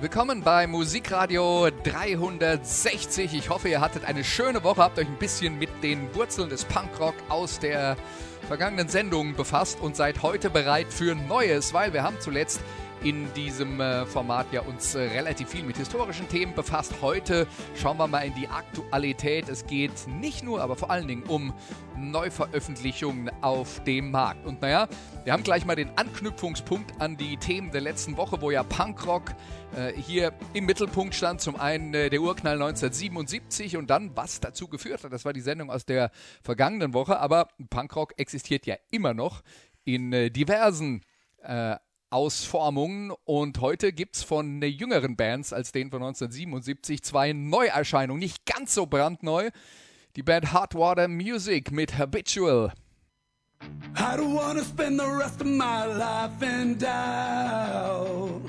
Willkommen bei Musikradio 360. Ich hoffe, ihr hattet eine schöne Woche, habt euch ein bisschen mit den Wurzeln des Punkrock aus der vergangenen Sendung befasst und seid heute bereit für Neues, weil wir haben zuletzt in diesem äh, Format ja uns äh, relativ viel mit historischen Themen befasst. Heute schauen wir mal in die Aktualität. Es geht nicht nur, aber vor allen Dingen um Neuveröffentlichungen auf dem Markt. Und naja, wir haben gleich mal den Anknüpfungspunkt an die Themen der letzten Woche, wo ja Punkrock äh, hier im Mittelpunkt stand. Zum einen äh, der Urknall 1977 und dann, was dazu geführt hat. Das war die Sendung aus der vergangenen Woche. Aber Punkrock existiert ja immer noch in diversen äh, Ausformungen und heute gibt es von jüngeren Bands als den von 1977 zwei Neuerscheinungen, nicht ganz so brandneu. Die Band Hot Water Music mit Habitual. I don't wanna spend the rest of my life in doubt.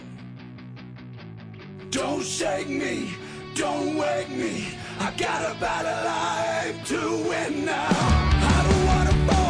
Don't shake me, don't wake me. I got a better life to win now. I don't wanna fall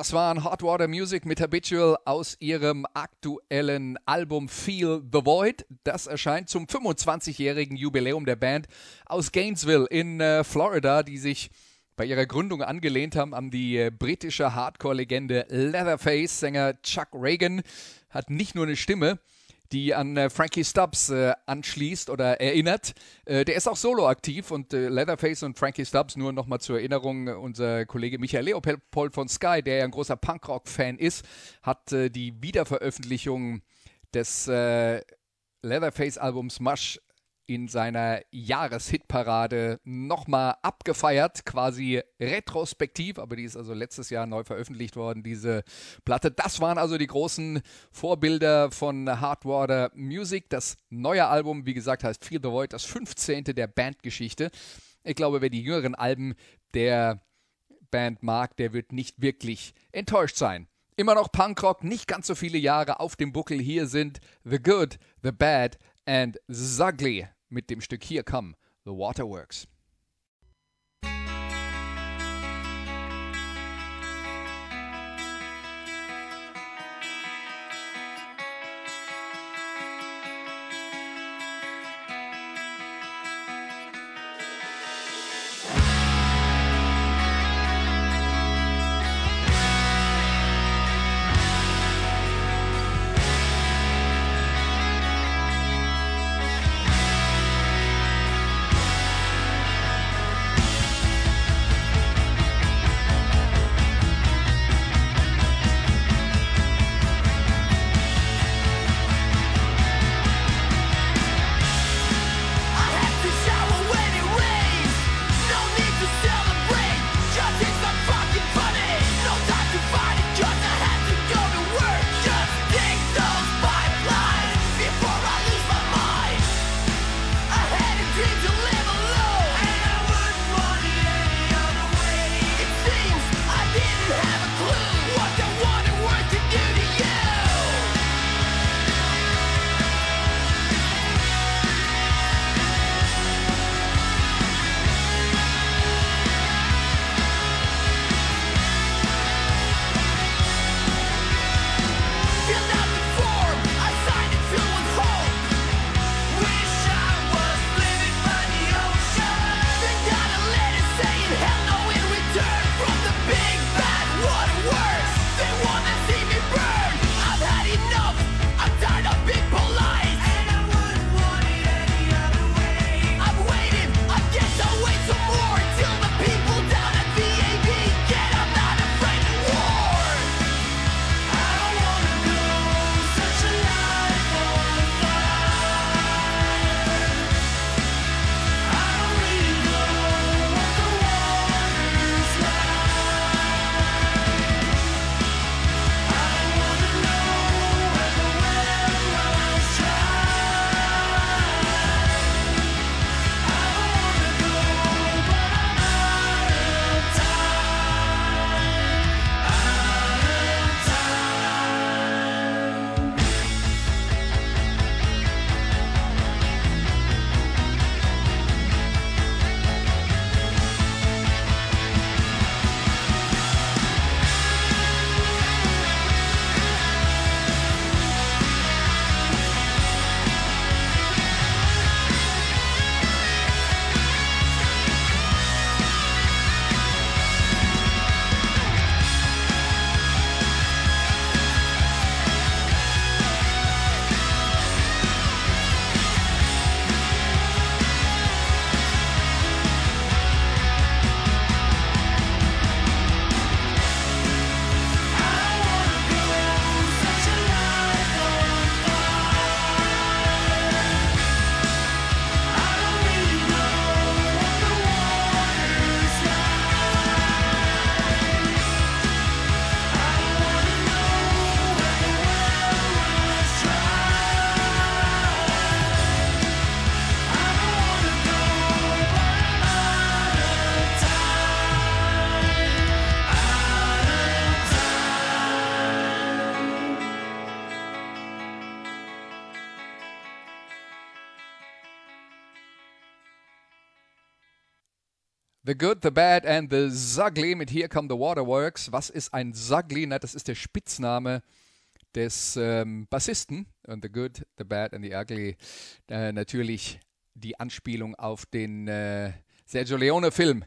Das waren Hot Water Music mit Habitual aus ihrem aktuellen Album Feel the Void. Das erscheint zum 25-jährigen Jubiläum der Band aus Gainesville in äh, Florida, die sich bei ihrer Gründung angelehnt haben an die äh, britische Hardcore-Legende Leatherface. Sänger Chuck Reagan hat nicht nur eine Stimme, die an äh, Frankie Stubbs äh, anschließt oder erinnert. Äh, der ist auch solo aktiv und äh, Leatherface und Frankie Stubbs, nur nochmal zur Erinnerung, äh, unser Kollege Michael Leopold von Sky, der ja ein großer Punkrock-Fan ist, hat äh, die Wiederveröffentlichung des Leatherface-Albums Mush in seiner Jahreshitparade nochmal abgefeiert, quasi retrospektiv, aber die ist also letztes Jahr neu veröffentlicht worden, diese Platte. Das waren also die großen Vorbilder von Hardwater Music. Das neue Album, wie gesagt, heißt Feel the Void, das 15. der Bandgeschichte. Ich glaube, wer die jüngeren Alben der Band mag, der wird nicht wirklich enttäuscht sein. Immer noch Punkrock, nicht ganz so viele Jahre auf dem Buckel. Hier sind The Good, The Bad and The Ugly mit dem Stück Hier Come, The Waterworks. The Good, The Bad and The Zugly mit Here Come the Waterworks. Was ist ein Zugly? Na, das ist der Spitzname des ähm, Bassisten. Und The Good, The Bad and The Ugly. Äh, natürlich die Anspielung auf den äh, Sergio Leone-Film.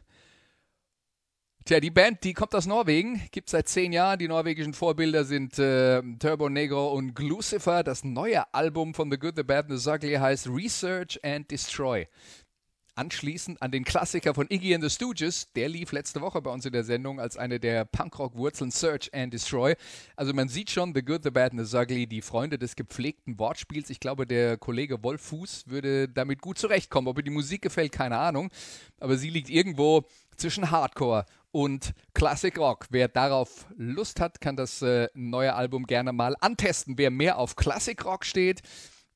Tja, die Band, die kommt aus Norwegen, gibt seit zehn Jahren. Die norwegischen Vorbilder sind äh, Turbo Negro und Glucifer. Das neue Album von The Good, The Bad and The Ugly heißt Research and Destroy. Anschließend an den Klassiker von Iggy and the Stooges, der lief letzte Woche bei uns in der Sendung als eine der Punkrock-Wurzeln Search and Destroy. Also man sieht schon The Good, The Bad and The Ugly, die Freunde des gepflegten Wortspiels. Ich glaube, der Kollege Wolf Fuß würde damit gut zurechtkommen. Ob ihr die Musik gefällt, keine Ahnung. Aber sie liegt irgendwo zwischen Hardcore und Classic Rock. Wer darauf Lust hat, kann das äh, neue Album gerne mal antesten. Wer mehr auf Classic Rock steht,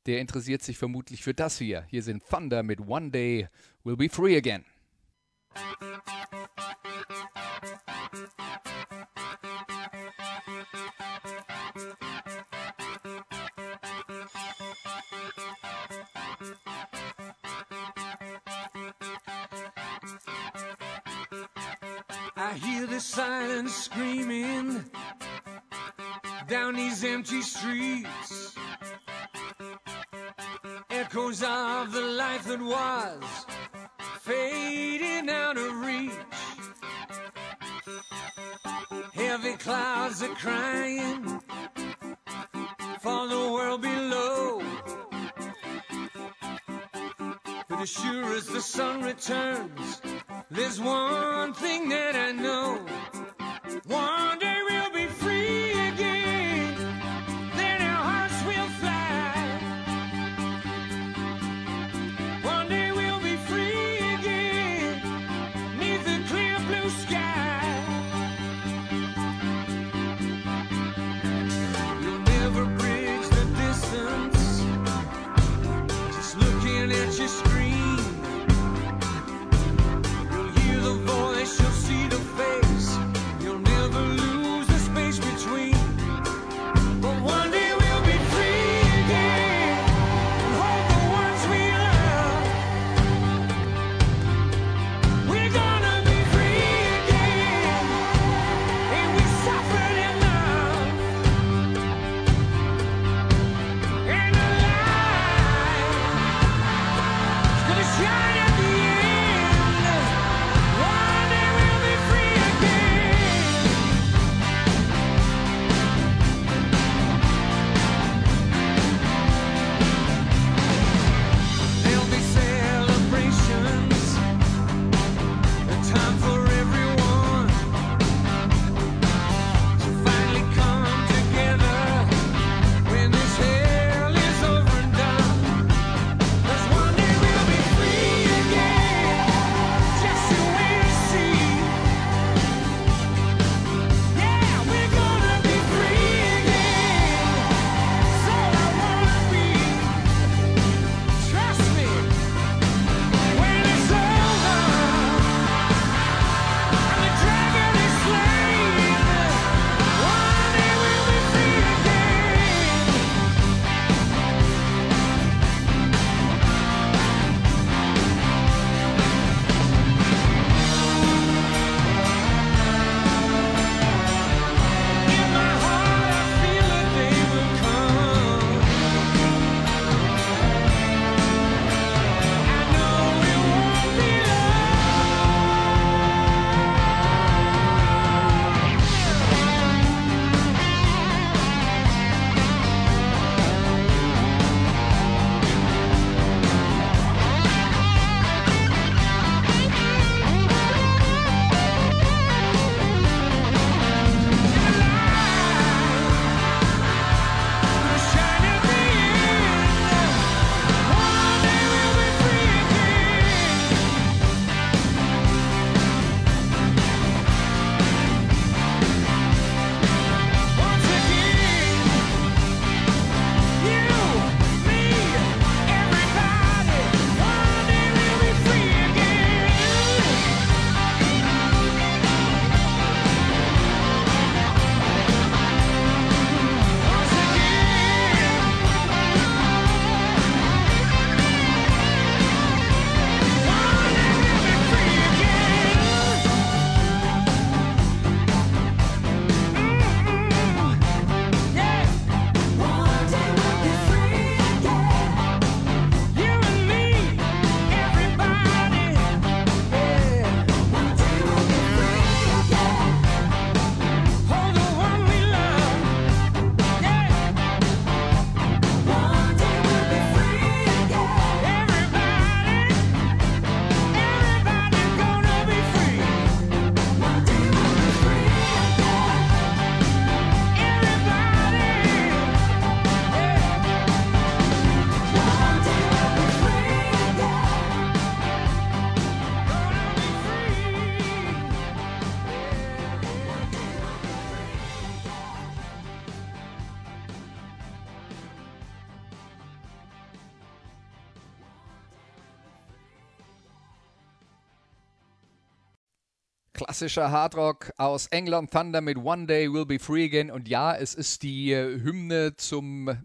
der interessiert sich vermutlich für das hier. Hier sind Thunder mit One Day We'll Be Free Again. I hear the silence screaming down these empty streets. Echoes of the life that was fading out of reach. Heavy clouds are crying for the world below. But as sure as the sun returns, there's one thing that I know. Klassischer Hardrock aus England, Thunder mit One Day Will Be Free Again. Und ja, es ist die äh, Hymne zum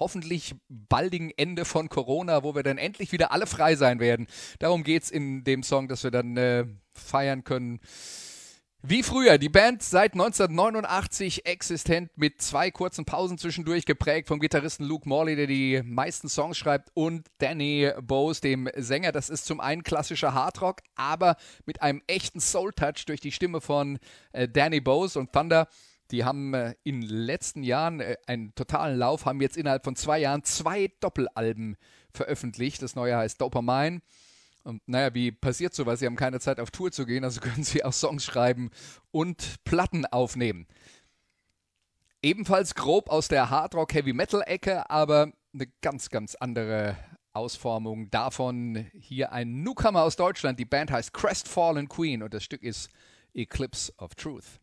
hoffentlich baldigen Ende von Corona, wo wir dann endlich wieder alle frei sein werden. Darum geht es in dem Song, dass wir dann äh, feiern können. Wie früher, die Band seit 1989 existent mit zwei kurzen Pausen zwischendurch geprägt vom Gitarristen Luke Morley, der die meisten Songs schreibt, und Danny Bose, dem Sänger. Das ist zum einen klassischer Hardrock, aber mit einem echten Soul-Touch durch die Stimme von äh, Danny Bose und Thunder. Die haben äh, in den letzten Jahren äh, einen totalen Lauf, haben jetzt innerhalb von zwei Jahren zwei Doppelalben veröffentlicht. Das neue heißt Dopamine. Und naja, wie passiert sowas? Sie haben keine Zeit auf Tour zu gehen, also können sie auch Songs schreiben und Platten aufnehmen. Ebenfalls grob aus der Hardrock Heavy Metal Ecke, aber eine ganz, ganz andere Ausformung davon. Hier ein Newcomer aus Deutschland. Die Band heißt Crestfallen Queen und das Stück ist Eclipse of Truth.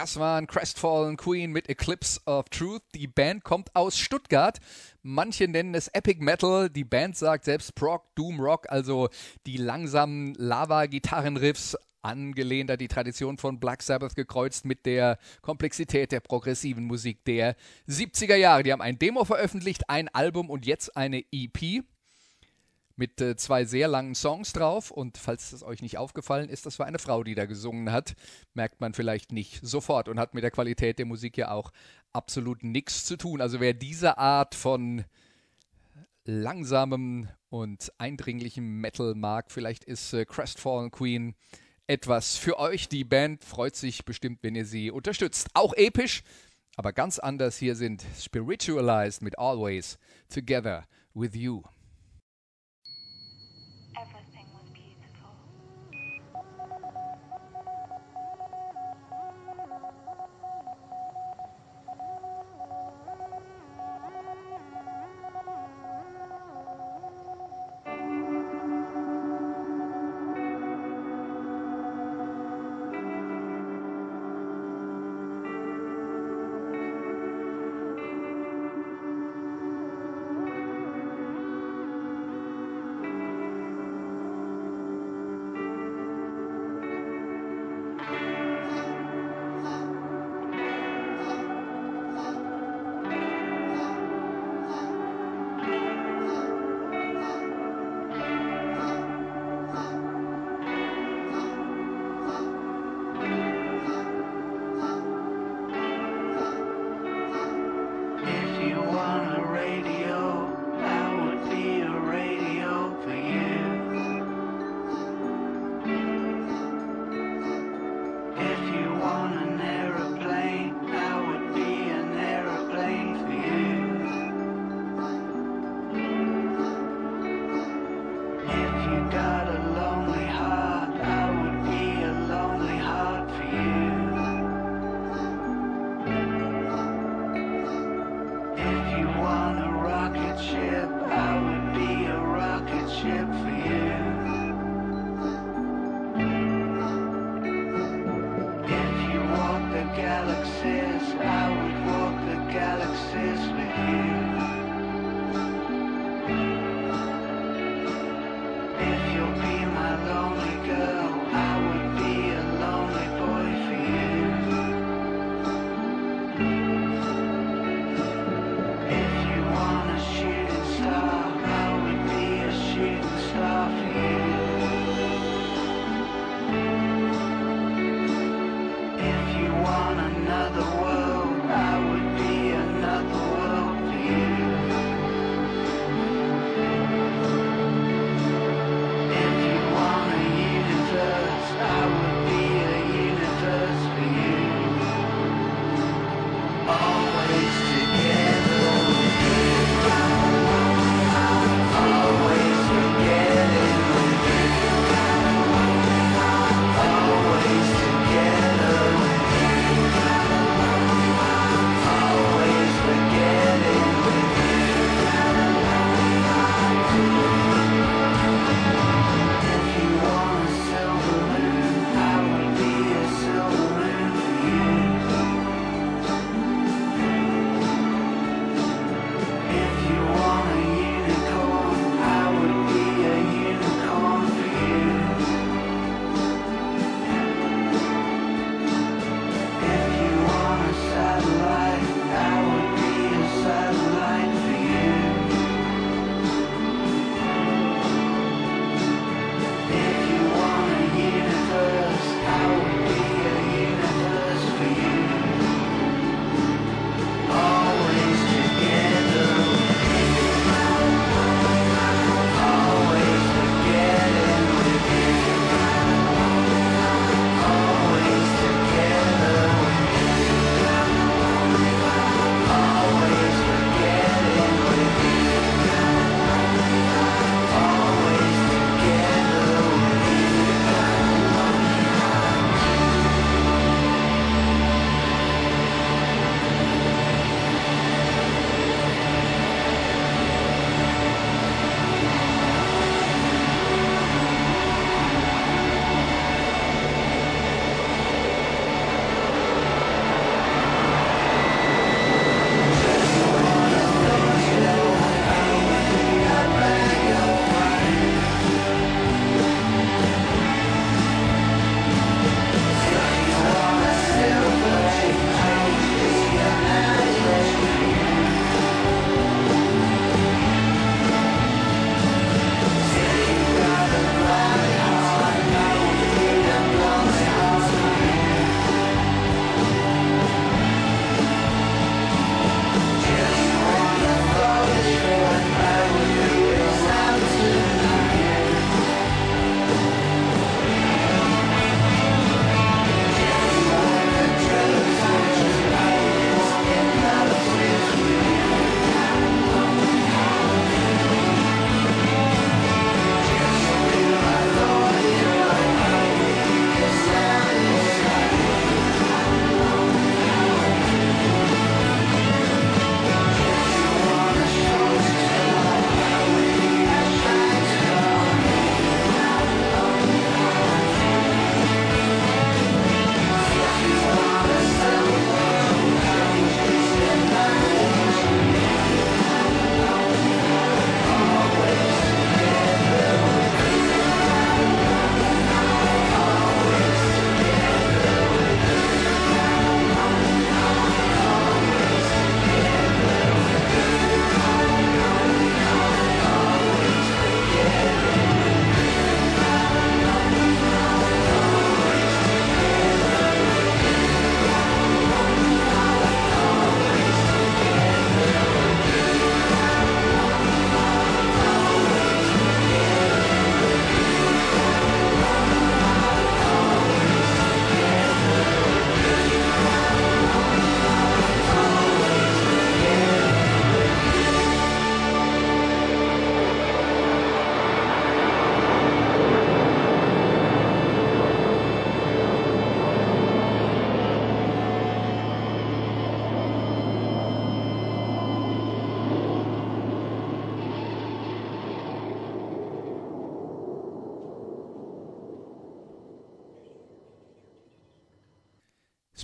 Das waren Crestfallen Queen mit Eclipse of Truth. Die Band kommt aus Stuttgart. Manche nennen es Epic Metal. Die Band sagt selbst Prog, Doom Rock, also die langsamen Lava-Gitarrenriffs, angelehnt an die Tradition von Black Sabbath gekreuzt mit der Komplexität der progressiven Musik der 70er Jahre. Die haben ein Demo veröffentlicht, ein Album und jetzt eine EP mit äh, zwei sehr langen Songs drauf. Und falls es euch nicht aufgefallen ist, das war eine Frau, die da gesungen hat. Merkt man vielleicht nicht sofort und hat mit der Qualität der Musik ja auch absolut nichts zu tun. Also wer diese Art von langsamem und eindringlichem Metal mag, vielleicht ist äh, Crestfallen Queen etwas für euch. Die Band freut sich bestimmt, wenn ihr sie unterstützt. Auch episch, aber ganz anders. Hier sind Spiritualized mit Always Together with You.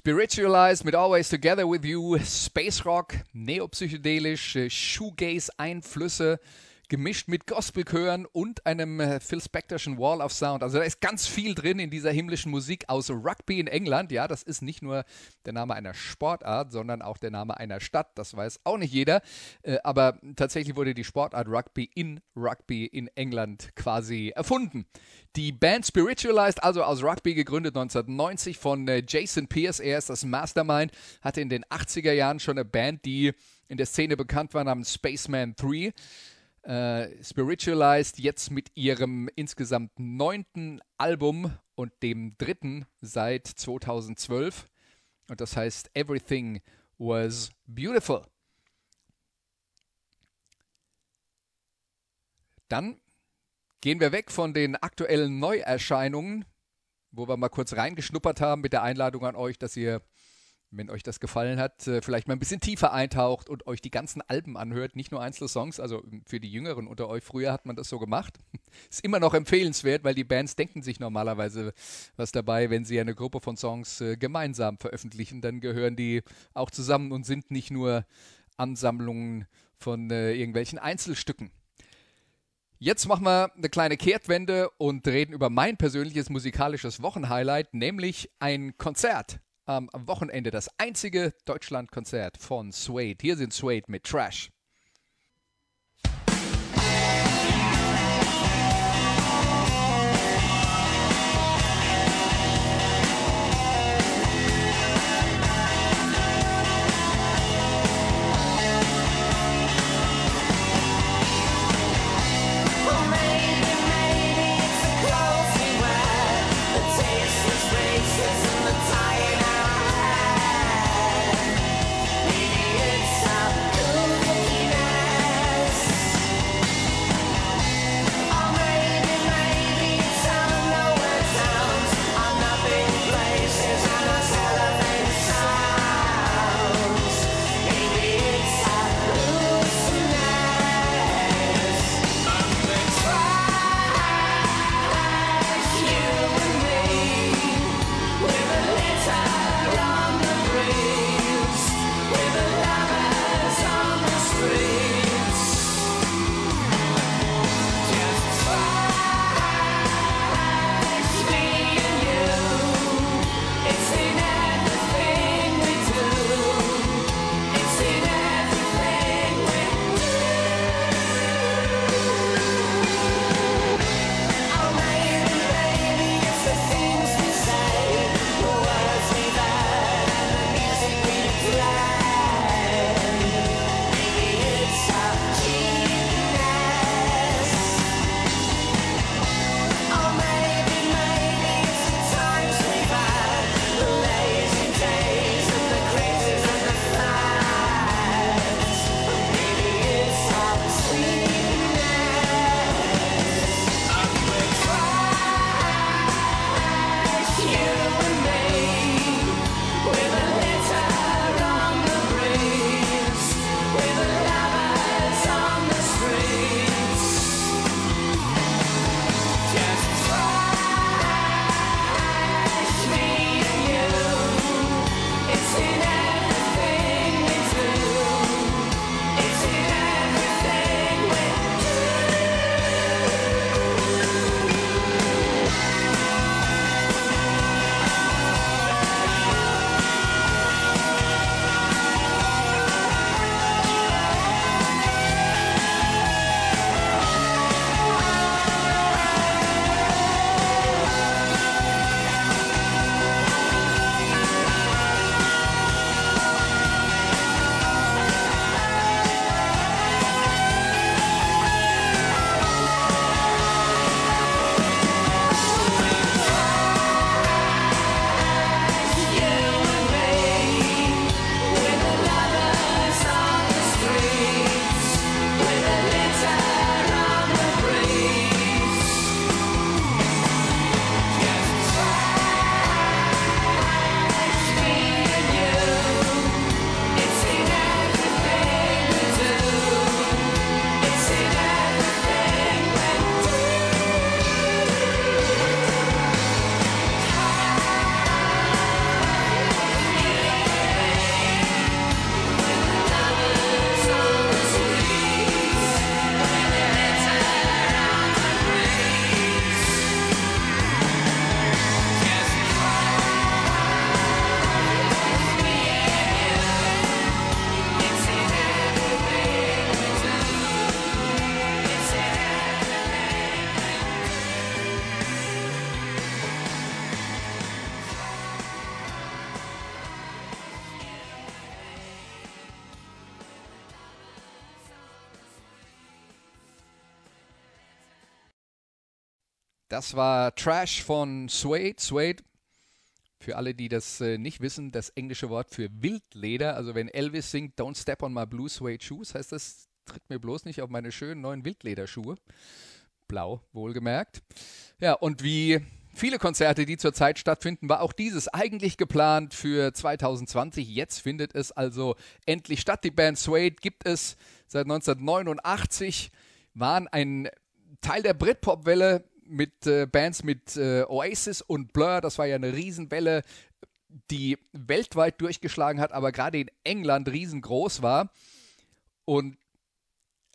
Spiritualized mit Always Together With You, Space Rock, neopsychedelisch, äh, Shoegaze-Einflüsse, gemischt mit Gospelchören und einem äh, Phil Spectorschen Wall of Sound. Also da ist ganz viel drin in dieser himmlischen Musik aus Rugby in England. Ja, das ist nicht nur der Name einer Sportart, sondern auch der Name einer Stadt. Das weiß auch nicht jeder. Äh, aber tatsächlich wurde die Sportart Rugby in Rugby in England quasi erfunden. Die Band Spiritualized, also aus Rugby gegründet 1990 von äh, Jason Pierce. Er ist das Mastermind, hatte in den 80er Jahren schon eine Band, die in der Szene bekannt war namens Spaceman 3 äh, Spiritualized jetzt mit ihrem insgesamt neunten Album und dem dritten seit 2012. Und das heißt Everything Was Beautiful. Dann gehen wir weg von den aktuellen Neuerscheinungen, wo wir mal kurz reingeschnuppert haben mit der Einladung an euch, dass ihr wenn euch das gefallen hat, äh, vielleicht mal ein bisschen tiefer eintaucht und euch die ganzen Alben anhört, nicht nur einzelne Songs. Also für die Jüngeren unter euch, früher hat man das so gemacht. Ist immer noch empfehlenswert, weil die Bands denken sich normalerweise was dabei, wenn sie eine Gruppe von Songs äh, gemeinsam veröffentlichen. Dann gehören die auch zusammen und sind nicht nur Ansammlungen von äh, irgendwelchen Einzelstücken. Jetzt machen wir eine kleine Kehrtwende und reden über mein persönliches musikalisches Wochenhighlight, nämlich ein Konzert am Wochenende das einzige Deutschlandkonzert von Suede. Hier sind Suede mit Trash. Das war Trash von Suede. Suede, für alle, die das äh, nicht wissen, das englische Wort für Wildleder. Also wenn Elvis singt Don't Step on My Blue Suede Shoes, heißt das, tritt mir bloß nicht auf meine schönen neuen Wildlederschuhe. Blau, wohlgemerkt. Ja, und wie viele Konzerte, die zurzeit stattfinden, war auch dieses eigentlich geplant für 2020. Jetzt findet es also endlich statt. Die Band Suede gibt es seit 1989, waren ein Teil der Britpop-Welle mit äh, Bands mit äh, Oasis und Blur. Das war ja eine Riesenwelle, die weltweit durchgeschlagen hat, aber gerade in England riesengroß war. Und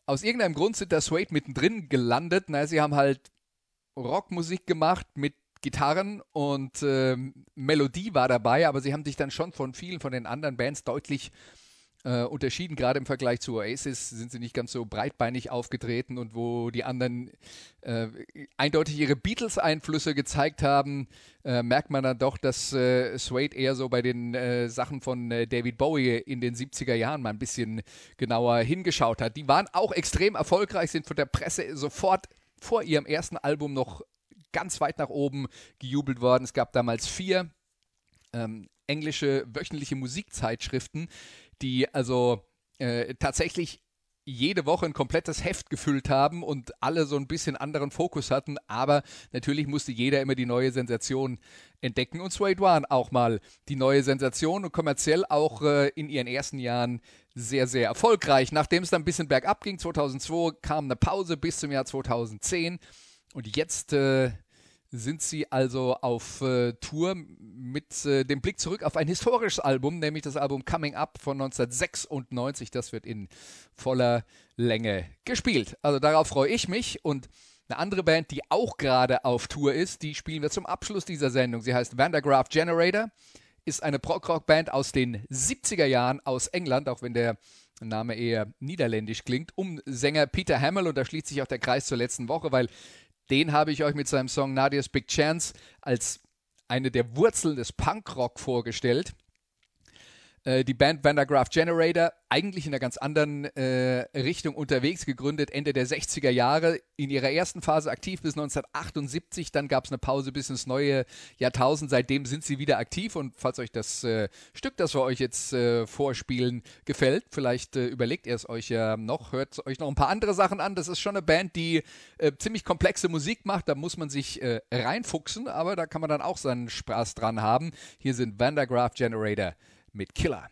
aus irgendeinem Grund sind da Suede mittendrin gelandet. Na, sie haben halt Rockmusik gemacht mit Gitarren und ähm, Melodie war dabei, aber sie haben sich dann schon von vielen von den anderen Bands deutlich äh, unterschieden. Gerade im Vergleich zu Oasis sind sie nicht ganz so breitbeinig aufgetreten und wo die anderen äh, eindeutig ihre Beatles-Einflüsse gezeigt haben, äh, merkt man dann doch, dass äh, Suede eher so bei den äh, Sachen von äh, David Bowie in den 70er Jahren mal ein bisschen genauer hingeschaut hat. Die waren auch extrem erfolgreich, sind von der Presse sofort vor ihrem ersten Album noch ganz weit nach oben gejubelt worden. Es gab damals vier ähm, englische wöchentliche Musikzeitschriften, die also äh, tatsächlich jede Woche ein komplettes Heft gefüllt haben und alle so ein bisschen anderen Fokus hatten, aber natürlich musste jeder immer die neue Sensation entdecken. Und Suede One auch mal die neue Sensation und kommerziell auch äh, in ihren ersten Jahren sehr, sehr erfolgreich. Nachdem es dann ein bisschen bergab ging, 2002 kam eine Pause bis zum Jahr 2010 und jetzt äh, sind sie also auf äh, Tour mit äh, dem Blick zurück auf ein historisches Album, nämlich das Album Coming Up von 1996. Das wird in voller Länge gespielt. Also darauf freue ich mich und eine andere Band, die auch gerade auf Tour ist, die spielen wir zum Abschluss dieser Sendung. Sie heißt Vandergraaf Generator, ist eine Prog-Rock-Band aus den 70er Jahren aus England, auch wenn der Name eher niederländisch klingt, um Sänger Peter Hamill und da schließt sich auch der Kreis zur letzten Woche, weil den habe ich euch mit seinem Song Nadia's Big Chance als eine der Wurzeln des Punkrock vorgestellt. Äh, die Band Vandergraaf Generator, eigentlich in einer ganz anderen äh, Richtung unterwegs, gegründet Ende der 60er Jahre, in ihrer ersten Phase aktiv bis 1978, dann gab es eine Pause bis ins neue Jahrtausend, seitdem sind sie wieder aktiv und falls euch das äh, Stück, das wir euch jetzt äh, vorspielen, gefällt, vielleicht äh, überlegt ihr es euch ja noch, hört euch noch ein paar andere Sachen an, das ist schon eine Band, die ziemlich komplexe Musik macht, da muss man sich reinfuchsen, aber da kann man dann auch seinen Spaß dran haben. Hier sind Vandergraaf Generator mit Killer.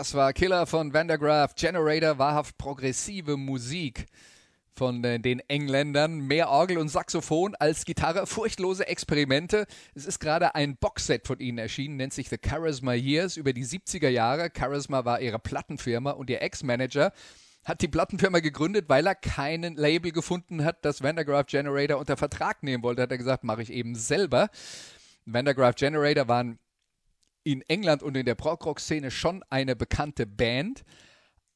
Das war Killer von Vandergraaf Generator, wahrhaft progressive Musik von äh, den Engländern. Mehr Orgel und Saxophon als Gitarre, furchtlose Experimente. Es ist gerade ein Boxset von ihnen erschienen, nennt sich The Charisma Years über die 70er Jahre. Charisma war ihre Plattenfirma und ihr Ex-Manager hat die Plattenfirma gegründet, weil er keinen Label gefunden hat, das Vandergraaf Generator unter Vertrag nehmen wollte. Hat er gesagt, mache ich eben selber. Vandergraaf Generator waren in England und in der Prog-Rock-Szene schon eine bekannte Band.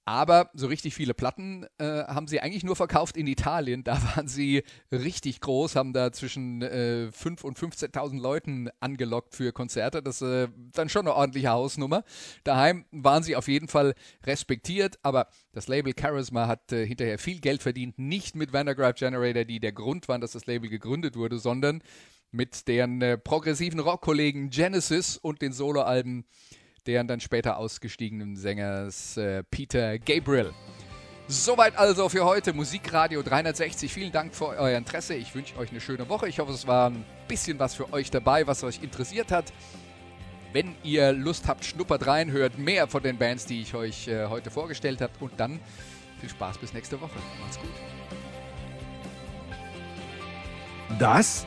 Aber so richtig viele Platten äh, haben sie eigentlich nur verkauft in Italien. Da waren sie richtig groß, haben da zwischen äh, 5.000 und 15.000 Leuten angelockt für Konzerte. Das ist äh, dann schon eine ordentliche Hausnummer. Daheim waren sie auf jeden Fall respektiert, aber das Label Charisma hat äh, hinterher viel Geld verdient. Nicht mit Vandergraaf Generator, die der Grund waren, dass das Label gegründet wurde, sondern mit deren äh, progressiven Rockkollegen Genesis und den Soloalben deren dann später ausgestiegenen Sängers äh, Peter Gabriel. Soweit also für heute Musikradio 360. Vielen Dank für euer Interesse. Ich wünsche euch eine schöne Woche. Ich hoffe, es war ein bisschen was für euch dabei, was euch interessiert hat. Wenn ihr Lust habt, schnuppert rein, hört mehr von den Bands, die ich euch äh, heute vorgestellt habe. Und dann viel Spaß bis nächste Woche. Macht's gut. Das